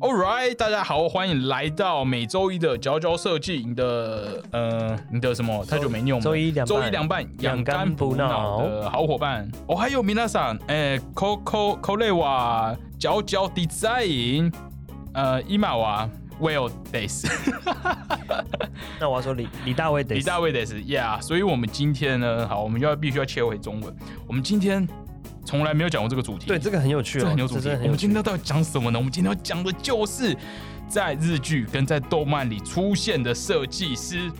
All right，大家好，欢迎来到每周一的佼佼设计，你的呃，你的什么？太久没用了。周一凉拌周一两半，养养肝补脑脑的好伙伴。哦，还有皆さん，哎，Coco Colewa 佼佼 Design，呃，伊玛娃 Well Days，那我要说李李大卫得李大卫 Days，Yeah。所以我们今天呢，好，我们要必须要切回中文。我们今天从来没有讲过这个主题，对这个很有趣哦，这很有主题我们今天。到底讲什么呢？我们今天要讲的就是在日剧跟在动漫里出现的设计师。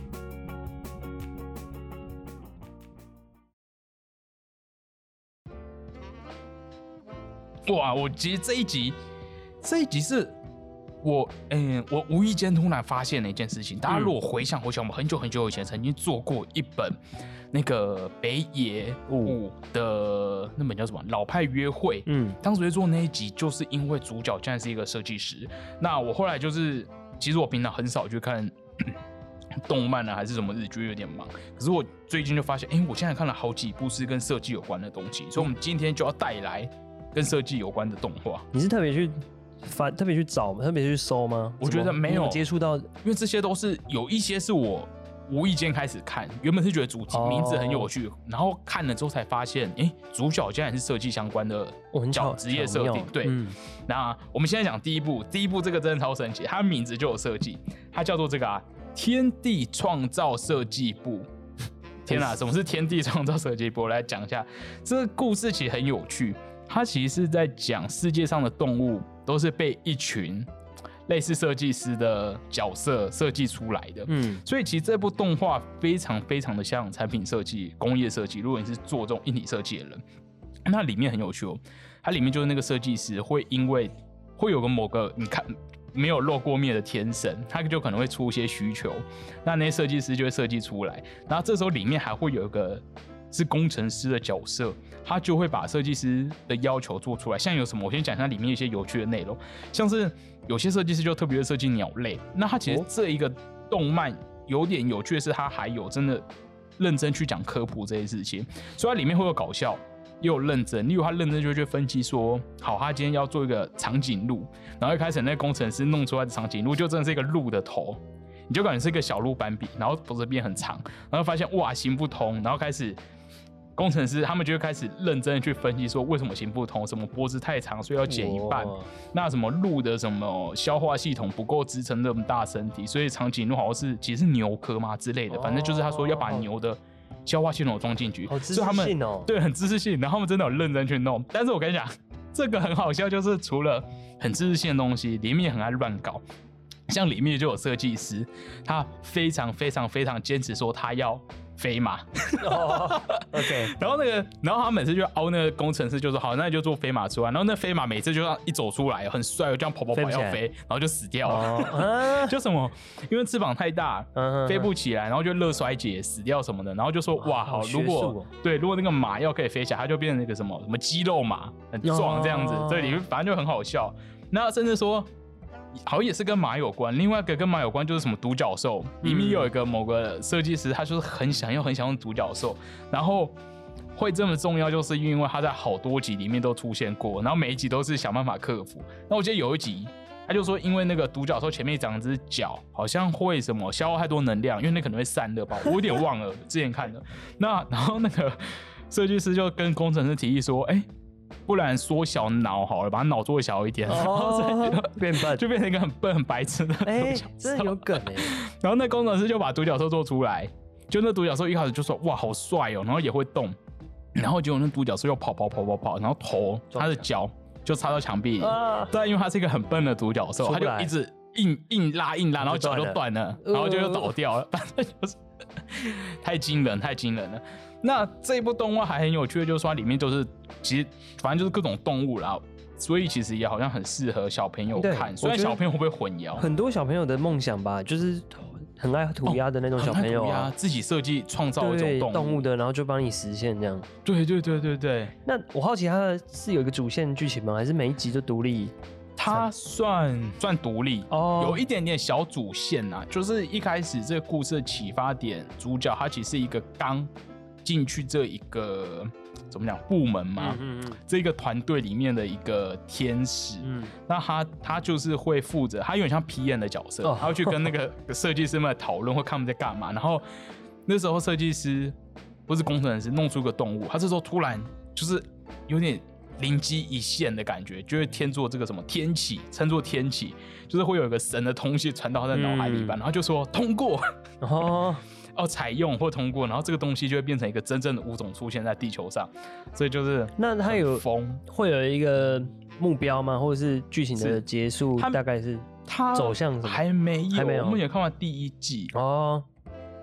哇！我其实这一集，这一集是我，嗯，我无意间突然发现了一件事情。大家如果回想回想，我们很久很久以前曾经做过一本那个北野武的那本叫什么《老派约会》。嗯，当时会做那一集，就是因为主角竟然是一个设计师。那我后来就是，其实我平常很少去看 动漫啊，还是什么日剧，有点忙。可是我最近就发现，哎、我现在看了好几部是跟设计有关的东西，所以我们今天就要带来跟设计有关的动画。你是特别去翻、特别去找、特别去搜吗？我觉得没有接触到因为这些都是有一些是我无意间开始看，原本是觉得主题哦名字很有趣，然后看了之后才发现，哎、主角竟然是设计相关的我很巧角职业设。定对，嗯那我们现在讲第一部，第一部这个真的超神奇，它名字就有设计，它叫做这个啊天地创造设计部。天哪、什么是天地创造设计部？我来讲一下，这个故事其实很有趣，它其实是在讲世界上的动物都是被一群类似设计师的角色设计出来的。嗯，所以其实这部动画非常非常的像产品设计、工业设计。如果你是做这种硬体设计的人，那里面很有趣哦。它里面就是那个设计师会因为会有个某个你看没有露过面的天神，他就可能会出一些需求，那那些设计师就会设计出来。然后这时候里面还会有一个是工程师的角色，他就会把设计师的要求做出来。像有什么，我先讲一下里面一些有趣的内容，像是有些设计师就特别会设计鸟类，那他其实哦这一个动漫有点有趣的是，他还有真的认真去讲科普这些事情，所以它里面会有搞笑。也有认真，例如他认真就会去分析说，好，他今天要做一个长颈鹿，然后一开始那工程师弄出来的长颈鹿就真的是一个鹿的头，你就感觉是一个小鹿斑比，然后脖子变很长，然后发现哇行不通，然后开始工程师他们就会开始认真的去分析说为什么行不通，什么脖子太长所以要剪一半，哇那什么鹿的什么消化系统不够支撑那么大身体，所以长颈鹿好像是其实是牛科嘛之类的，反正就是他说要把牛的消化系统装进去，好知识所以他们性哦。对，很知识性，然后他们真的有认真去弄。但是我跟你讲，这个很好笑，就是除了很知识性的东西，里面很爱乱搞。像里面就有设计师，他非常非常非常坚持说他要飞马，哦 OK，然后那个，然后他每次就凹那个工程师，就说好，那就做飞马出来。然后那飞马每次就让一走出来，很帅，这样跑跑跑要飞，然后就死掉了。就什么，因为翅膀太大，嗯飞不起来，然后就热衰竭死掉什么的，然后就说哇好，如果、对，如果那个马要可以飞起来，它就变成那个什么什么肌肉马，很壮这样子，哦对，里面反正就很好笑。那甚至说。好像也是跟马有关，另外一个跟马有关就是什么独角兽，里面有一个某个设计师，他就是很想要很想用独角兽，然后会这么重要，就是因为他在好多集里面都出现过，然后每一集都是想办法克服。那我记得有一集，他就说，因为那个独角兽前面长只脚，好像会什么消耗太多能量，因为那可能会散热吧，我有点忘了，之前看的。那然后那个设计师就跟工程师提议说，哎、不然缩小脑好了，把脑做小一点，然后变笨，就就变成一个很笨、很白痴的独哎角，真的。有梗哎，然后那工程师就把独角兽做出来，就那独角兽一开始就说哇好帅哦，然后也会动，然后结果那独角兽又跑跑跑跑跑，然后头撞它的脚就插到墙壁。里，啊，但因为它是一个很笨的独角兽，它就一直硬硬拉硬拉，然后脚就就断了，呃然后就又倒掉了，反正就是太惊人，太惊人了。那这一部动画还很有趣的，就是说它里面都是其实反正就是各种动物啦。所以其实也好像很适合小朋友看，虽然我觉得小朋友会不会混淆？很多小朋友的梦想吧，就是很爱涂鸦的那种小朋友自己设计创造一对种动物，的，然后就帮你实现这样。对对对对对，那我好奇，它的是有一个主线剧情吗？还是每一集都独立？它算算独立哦有一点点小主线呐、就是一开始这个故事的启发点，主角他其实是一个刚进去这一个怎么讲部门嘛，嗯嗯这个团队里面的一个天使。嗯那他他就是会负责，他有点像 PM 的角色，哦他会去跟那 个设计师们讨论，或看他们在干嘛。然后那时候设计师不是工程师，弄出个动物，他这时候突然就是有点灵机一现的感觉，就会天作这个什么天启，称作天启，就是会有一个神的东西传到他的脑海里吧，嗯然后就说通过。嗯，哦，哦，采用或通过，然后这个东西就会变成一个真正的物种出现在地球上，所以就是那它有很疯，会有一个目标吗？或者是剧情的是结束它大概是它走向什么还没有，还没有我目前看完第一季，哦，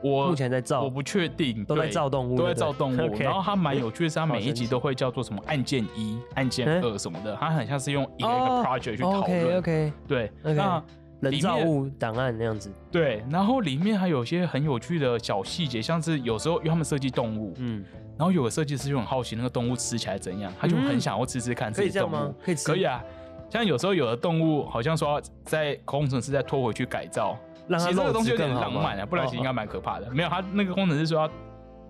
我目前在造我不确定，都在造动物都在造动物。然后它蛮有趣的是，它 每一集都会叫做什么案件一、案件哎二什么的，它很像是用一个一 project 去讨论。OK 对，OK，那人造物档案那样子，对，然后里面还有一些很有趣的小细节，像是有时候因为他们设计动物，嗯，然后有个设计师就很好奇那个动物吃起来怎样，他就很想要吃吃看可以这样这些动物。吗？可以吃？可以啊，像有时候有的动物好像说要在工程师再拖回去改造，其实这个东西有点浪漫啊，不然其实应该蛮可怕的。没有，他那个工程师说要，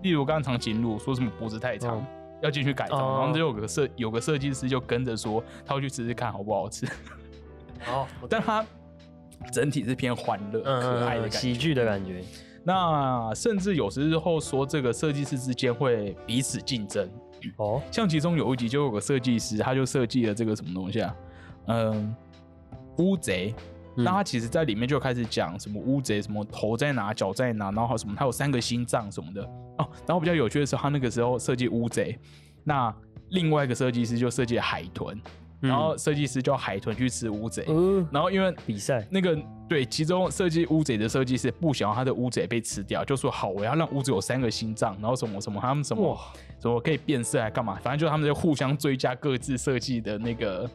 例如刚刚长颈鹿说什么脖子太长。哦要进去改造，哦然后就有个设有个设计师就跟着说，他会去吃吃看好不好吃，哦，但他整体是偏欢乐、嗯可爱的嗯，感觉。喜剧的感觉，那甚至有时候说这个设计师之间会彼此竞争，哦，像其中有一集就有个设计师，他就设计了这个什么东西啊？嗯，乌贼。嗯那他其实在里面就开始讲什么乌贼，什么头在哪，脚在哪，然后什么，他有三个心脏什么的哦。然后比较有趣的是，他那个时候设计乌贼，那另外一个设计师就设计海豚，然后设计师叫海豚去吃乌贼，呃，然后因为比赛，那个对，其中设计乌贼的设计师不想要他的乌贼被吃掉，就说好，我要让乌贼有三个心脏，然后什么什么，他们什么什么可以变色还干嘛，反正就是他们就互相追加各自设计的那个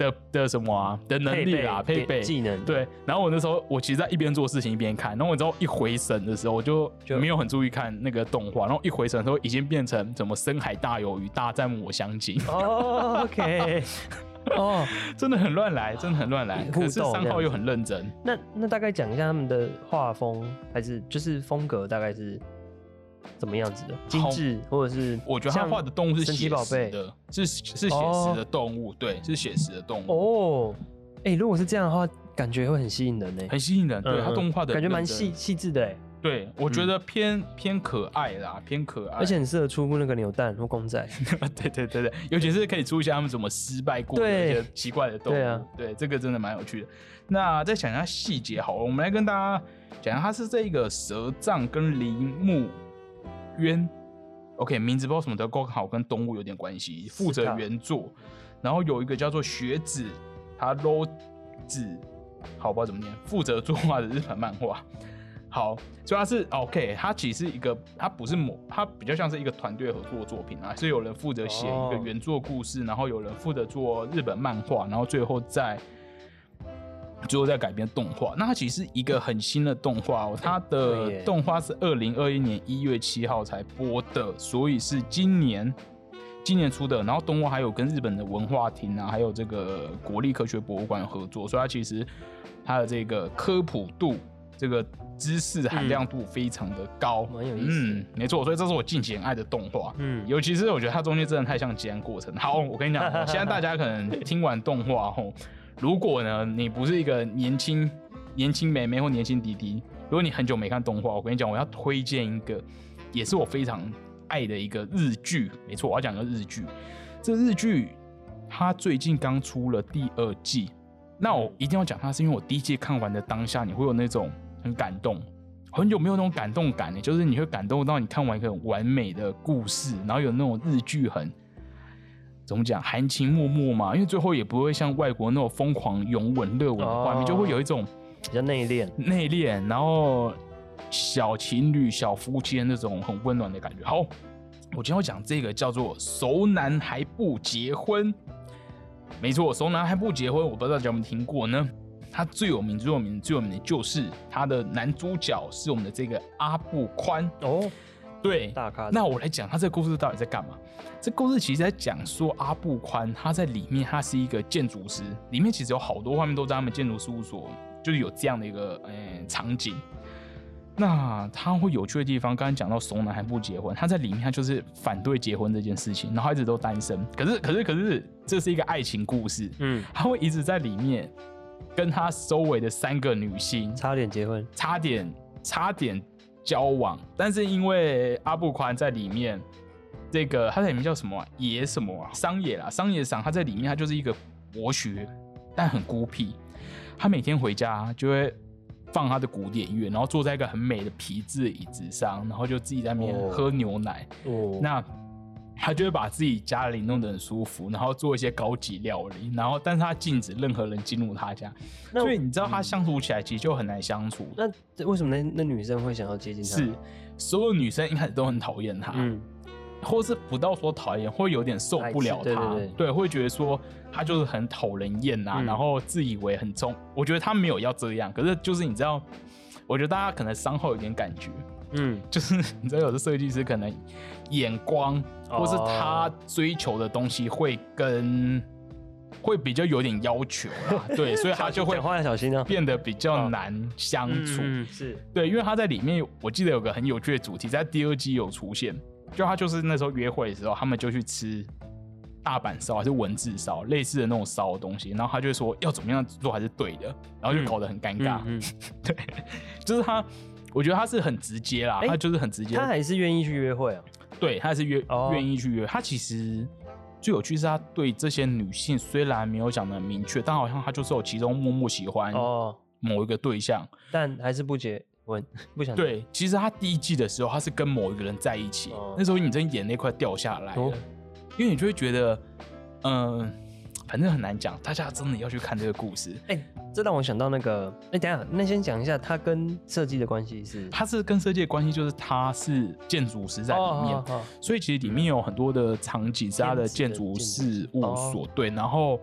的的什么啊的能力啦，配备。技能，，对，然后我那时候我其实在一边做事情一边看，然后我之后一回神的时候，我就就没有很注意看那个动画，然后一回神的时候已经变成怎么深海大鱿鱼大战抹香鲸，哦，OK，哦，真的很乱来，真的很乱来。可是三号又很认真，那那大概讲一下他们的画风，还是就是风格大概是怎么样子的？精致或者是我觉得他像画的动物是写宝贝实的，是是写实的动物，对，是写实的动物，哦，哎，如果是这样的话，感觉会很吸引人呢。很吸引人。对嗯他动物画的感觉蛮细，细致的哎，对我觉得偏偏可爱啦，偏可爱，而且很适合出那个扭蛋或公仔。对对对对，尤其是可以出一下他们怎么失败过的对一些奇怪的动物，对啊对，这个真的蛮有趣的。那再讲一下细节好了，我们来跟大家讲一下，它是这个蛇杖跟铃木渊，OK，名字不知道什么的，刚好跟动物有点关系，负责原作。然后有一个叫做雪子，他 low 子，好不知道怎么念，负责作画的日本漫画。好，所以它是 OK，他其实是一个，他不是某，他比较像是一个团队合作作品啊，是有人负责写一个哦原作故事，然后有人负责做日本漫画，然后最后再最后再改编动画。那它其实是一个很新的动画哦，它的动画是二零二一年一月七号才播的，所以是今年今年出的。然后动画还有跟日本的文化厅啊，还有这个国立科学博物馆合作，所以它其实它的这个科普度、这个知识含量度非常的高，蛮有意思嗯，没错，所以这是我近几年爱的动画。嗯，尤其是我觉得它中间真的太像吉安过程。好，我跟你讲哦，现在大家可能听完动画后，如果呢你不是一个年轻年轻妹妹或年轻弟弟，如果你很久没看动画，我跟你讲，我要推荐一个，也是我非常爱的一个日剧。没错，我要讲个日剧。这日剧它最近刚出了第二季，那我一定要讲它，是因为我第一季看完的当下，你会有那种很感动。很久没有那种感动感呢，就是你会感动到你看完一个很完美的故事，然后有那种日剧很怎么讲含情脉脉嘛，因为最后也不会像外国那种疯狂拥吻热吻的画面，哦就会有一种比较内敛。内敛，然后小情侣、小夫妻的那种很温暖的感觉。好，我今天要讲这个叫做“熟男还不结婚”。没错，“熟男还不结婚”，我不知道大家有没有听过呢？他最有名、最有名、最有名的就是他的男主角是我们的这个阿布宽。哦，对，大咖。那我来讲他这个故事到底在干嘛？这故事其实在讲说阿布宽他在里面他是一个建筑师，里面其实有好多画面都在他们建筑事务所，就是有这样的一个呃场景。那他会有趣的地方，刚才讲到怂男还不结婚，他在里面他就是反对结婚这件事情，然后一直都单身。可是可是可是，这是一个爱情故事，嗯，他会一直在里面跟他周围的三个女性差点结婚，差点差点交往，但是因为阿布宽在里面，这个他在里面叫什么啊野什么啊商野啦，商野赏他在里面他就是一个博学，但很孤僻。他每天回家就会放他的古典乐，然后坐在一个很美的皮质椅子上，然后就自己在那边哦喝牛奶。哦，那他就会把自己家里弄得很舒服，然后做一些高级料理，然后但是他禁止任何人进入他家，所以你知道他相处起来其实就很难相处。那为什么那那女生会想要接近他？是，所有女生一开始都很讨厌他，嗯，或是不到说讨厌，会有点受不了他，对对对会觉得说他就是很讨人厌啊，嗯然后自以为很重。我觉得他没有要这样，可是就是你知道，我觉得大家可能伤后有点感觉，嗯，就是你知道有的设计师可能眼光或是他追求的东西会跟会比较有点要求啦，对，所以他就会。变得比较难相处。嗯，是，对，因为他在里面，我记得有个很有趣的主题，在第二季有出现，就他就是那时候约会的时候，他们就去吃大阪烧还是文字烧，类似的那种烧的东西，然后他就说要怎么样做还是对的，然后就搞得很尴尬。嗯，对，就是他，我觉得他是很直接啦，哎他就是很直接，他还是愿意去约会啊。对，他是约哦愿意去约。他其实最有趣是他对这些女性虽然没有讲的明确，但好像他就是有其中默默喜欢哦，某一个对象。但还是不结婚，不想。，对，其实他第一季的时候，他是跟某一个人在一起，哦那时候你真眼泪快掉下来了，哦因为你就会觉得，嗯、反正很难讲，大家真的要去看这个故事。哎，这让我想到那个，哎，等一下，那先讲一下他跟设计的关系是他是跟设计的关系，就是他是建筑师在里面，哦哦哦所以其实里面有很多的场景是他的建筑事务所，对，然后。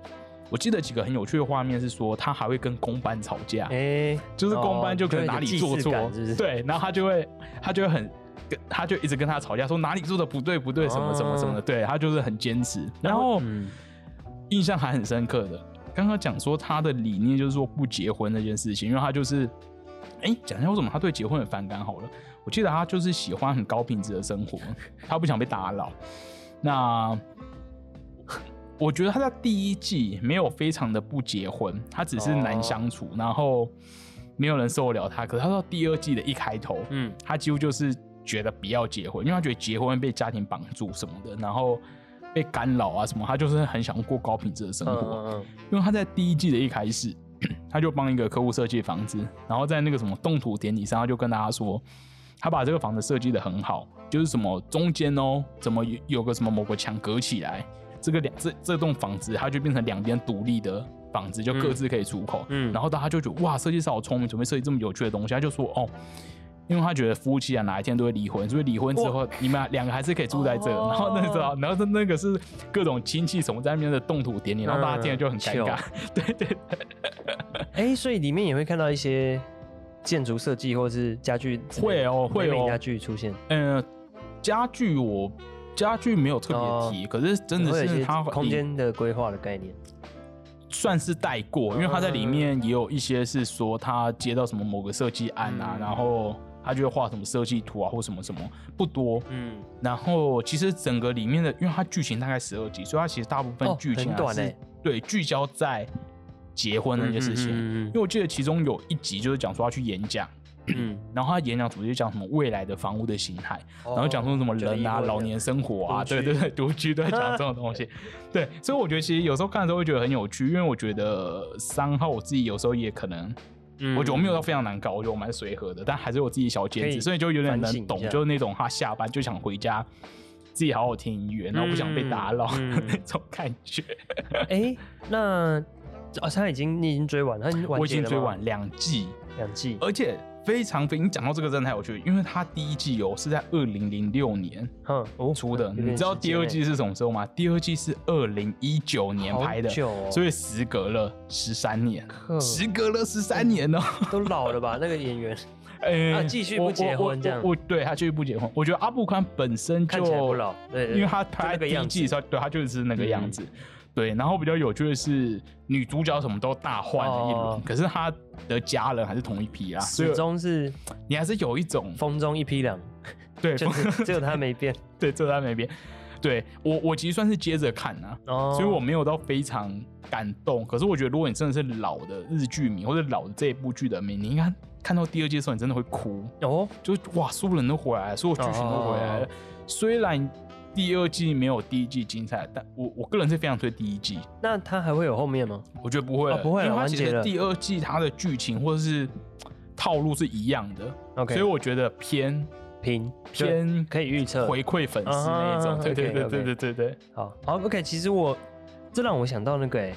我记得几个很有趣的画面是说，他还会跟公班吵架，哎，就是公班就可能哪里做错，对，然后他就会他就会很跟他就一直跟他吵架，说哪里做的不对不对什么什么什么的，哦对他就是很坚持。然后嗯印象还很深刻的，刚刚讲说他的理念就是说不结婚那件事情，因为他就是哎讲一下为什么他对结婚很反感好了。我记得他就是喜欢很高品质的生活，他不想被打扰。那我觉得他在第一季没有非常的不结婚，他只是难相处，然后没有人受得了他。可是他到第二季的一开头，嗯他几乎就是觉得不要结婚，因为他觉得结婚会被家庭绑住什么的，然后被干扰啊什么，他就是很想过高品质的生嗯活。嗯因为他在第一季的一开始，他就帮一个客户设计房子，然后在那个什么动土典礼上，他就跟大家说，他把这个房子设计的很好，就是什么中间哦，怎么有有个什么某个墙隔起来，这个两这这栋房子它就变成两边独立的房子，就各自可以出口。嗯然后大家就觉得哇，设计师好聪明，准备设计这么有趣的东西。他就说哦。因为他觉得夫妻啊哪一天都会离婚，所以离婚之后你们两个还是可以住在这。哦然后那时候，然后那个是各种亲戚什么在那边的动土典礼，然后大家听了就很尴尬。对对对，哎，所以里面也会看到一些建筑设计或是家具会哦会哦家具出现，嗯、家具我家具没有特别提，可是真的是它空间的规划的概念。算是带过，因为他在里面也有一些是说他接到什么某个设计案啊，嗯然后他就会画什么设计图啊或什么什么，不多。嗯，然后其实整个里面的，因为它剧情大概十二集，所以它其实大部分哦剧情还是、很短欸对聚焦在结婚那件事情。嗯因为我记得其中有一集就是讲说他去演讲，嗯，然后他演讲主题就讲什么未来的房屋的形态，然后讲说什么人啊、老年生活啊，对对对，独居都在讲这种东西。对，所以我觉得其实有时候看的时候会觉得很有趣，因为我觉得三号我自己有时候也可能，嗯我觉得我没有到非常难搞，我觉得我蛮随和的，但还是有自己小坚持，所以就有点能懂，就是那种他下班就想回家。自己好好听音乐，然后不想被打扰、那种感觉。哎，那哦，他已经你已经追完，他已经完我已经追完两季，两季，而且非常非，你讲到这个真的太有趣，因为他第一季哦是在二零零六年出的，你知道第二季是什么时候吗？第二季是二零一九年拍的，哦所以时隔了十三年，呵时隔了十三年哦。都老了吧？那个演员呃 啊继续不我结婚这样我对他继续不结婚。我觉得阿布宽本身就看起来不老，对，对因为他拍第一季的时候，对他就是那个样子。对，然后比较有趣的是，女主角什么都大换了一轮，哦可是她的家人还是同一批啊，所以始终是你还是有一种风中一匹狼，对，就是只有他 没变。对，这在那边。对我，我其实算是接着看啊，哦，所以我没有到非常感动。可是我觉得，如果你真的是老的日剧迷或者老的这一部剧的迷，你应该看到第二季的时候，你真的会哭，哦，就是哇，所有人都回来了，所有剧情都回来了。哦虽然第二季没有第一季精彩，但我我个人是非常推第一季。那它还会有后面吗？我觉得不会了，哦不会了因为它其第二季它的剧情或者是套路是一样的 OK 所以我觉得偏平偏可以预测。回馈粉丝那一种。啊对对对对对对对。好好，OK。其实我这让我想到那个哎、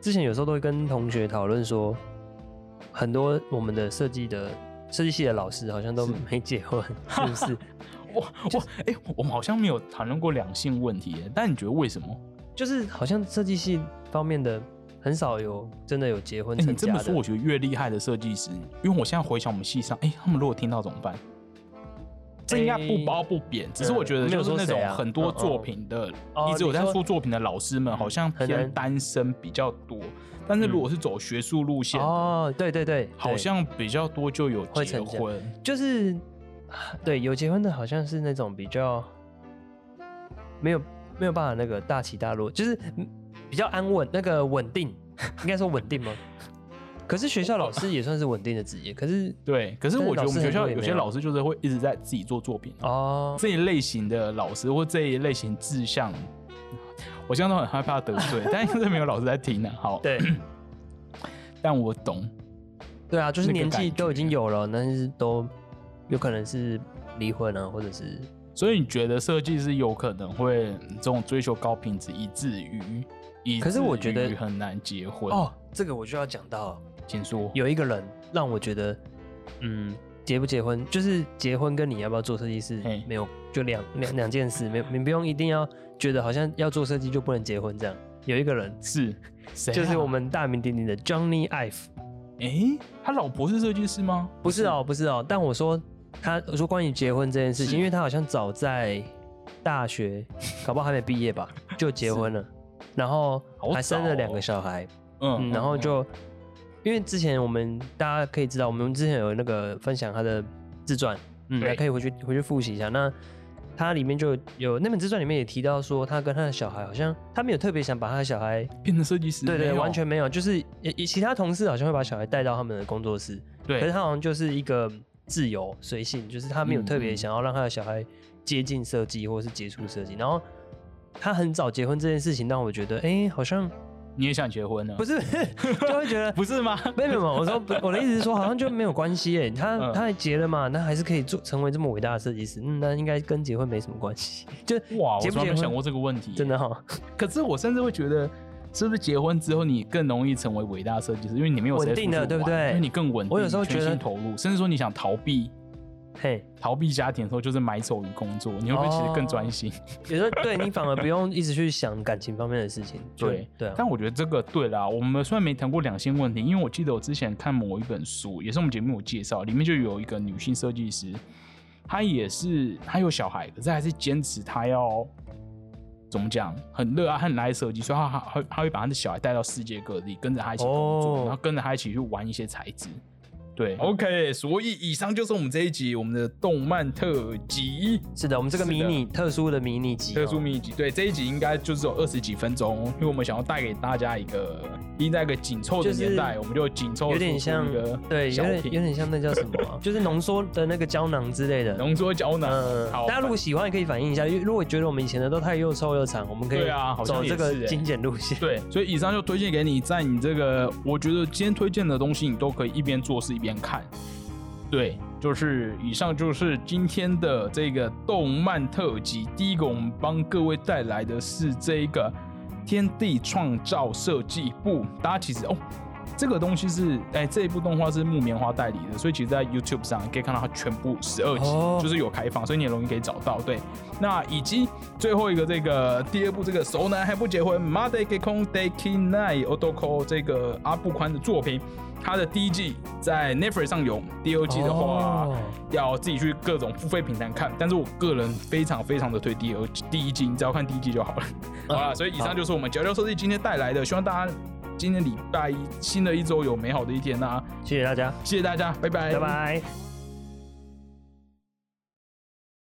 之前有时候都会跟同学讨论说，很多我们的设计的设计系的老师好像都是没结婚，是不是？哇哇，哎、我们好像没有谈论过两性问题耶，但你觉得为什么？就是好像设计系方面的很少有真的有结婚哎、成家你这么说，我觉得越厉害的设计师，因为我现在回想我们系上，哎、他们如果听到怎么办？这应该不褒不贬，只是我觉得就是那种很多作品的，哦一直有在出作品的老师们，好像偏单身比较多。但是如果是走学术路线，哦，对对对，好像比较多就有结婚。就是啊对有结婚的，好像是那种比较没有没有办法那个大起大落，就是嗯比较安稳，那个稳定，应该说稳定吗？可是学校老师也算是稳定的职业，可是 对，可是我觉得我们学校有些老师就是会一直在自己做作品。哦，这一类型的老师或这一类型志向，我现在都很害怕得罪，但是没有老师在听呢、好，对 但我懂，对啊，就是年纪都已经有了，但是都有可能是离婚啊，或者是所以你觉得设计师有可能会这种追求高品质，以至于以可是我觉得很难结婚哦，这个我就要讲到请说。有一个人让我觉得，嗯，结不结婚就是结婚跟你要不要做设计师没有就两两两件事，没有你不用一定要觉得好像要做设计就不能结婚这样。有一个人是谁啊？就是我们大名鼎鼎的 Johnny Ive，哎、他老婆是设计师吗？不是哦，不是哦，但我说他我说关于结婚这件事情，因为他好像早在大学，搞不好还没毕业吧，就结婚了，然后还生了两个小孩，嗯。嗯，然后就因为之前我们大家可以知道，我们之前有那个分享他的自传，嗯，可以回去回去复习一下。那他里面就有那本自传里面也提到说，他跟他的小孩好像他没有特别想把他的小孩，变成设计师，对对，完全没有，就是其他同事好像会把小孩带到他们的工作室，对。可是，他好像就是一个自由随性，就是他没有特别想要让他的小孩接近设计或是接触设计，然后他很早结婚这件事情让我觉得，哎、好像你也想结婚呢？不是 就会觉得不是吗？没有没有，我说 我的意思是说，好像就没有关系哎，他嗯。他还结了嘛，那还是可以做成为这么伟大的设计师，嗯，那应该跟结婚没什么关系，就哇，我结不结婚从来没想过这个问题，真的哈，可是我甚至会觉得，是不是结婚之后你更容易成为伟大的设计师？因为你没有稳定的对不对因为你更稳定，我有时候觉得投入，甚至说你想逃避嘿，逃避家庭的时候，就是埋首于工作，你会不会其实更专心？有时候对你反而不用一直去想感情方面的事情，就对对啊，但我觉得这个对啦，我们虽然没谈过两性问题，因为我记得我之前看某一本书，也是我们节目有介绍，里面就有一个女性设计师，她也是她有小孩，可是还是坚持她要怎么讲，很热爱很爱设计，所以他他他他会把他的小孩带到世界各地，跟着他一起工作，哦。然后跟着他一起去玩一些材质。对，OK，所以以上就是我们这一集我们的动漫特辑。是的，我们这个迷你特殊的迷你集哦，特殊迷你集，对这一集应该就只有二十几分钟，因为我们想要带给大家一个，因在一个紧凑的就是年代，我们就紧凑有点像一个对，有点有点像那叫什么啊，就是浓缩的那个胶囊之类的。浓缩胶囊。嗯，好，大家如果喜欢，也可以反映一下。因为如果觉得我们以前的都太又臭又长，我们可以对啊走这个精简路线。对，所以以上就推荐给你，在你这个，我觉得今天推荐的东西，你都可以一边做事一边看。对，就是以上就是今天的这个动漫特辑。第一个，我们帮各位带来的是这一个天地创造设计部。大家其实哦，这个东西是，哎、这一部动画是木棉花代理的，所以其实，在 YouTube 上可以看到它全部十二集，哦就是有开放，所以你也容易可以找到。对，那以及最后一个这个第二部这个熟男还不结婚 m a d e k e k o n d e k i n a i Odoko 这个阿布宽的作品，它的第一季在 Netflix 上有，第二季的话。哦要自己去各种付费平台看，但是我个人非常非常的推第二季第一季，你只要看第一季就好了。好了，所以以上就是我们九六设计今天带来的，希望大家今天礼拜一新的一周有美好的一天呐、谢谢大家，谢谢大家，拜拜，拜拜。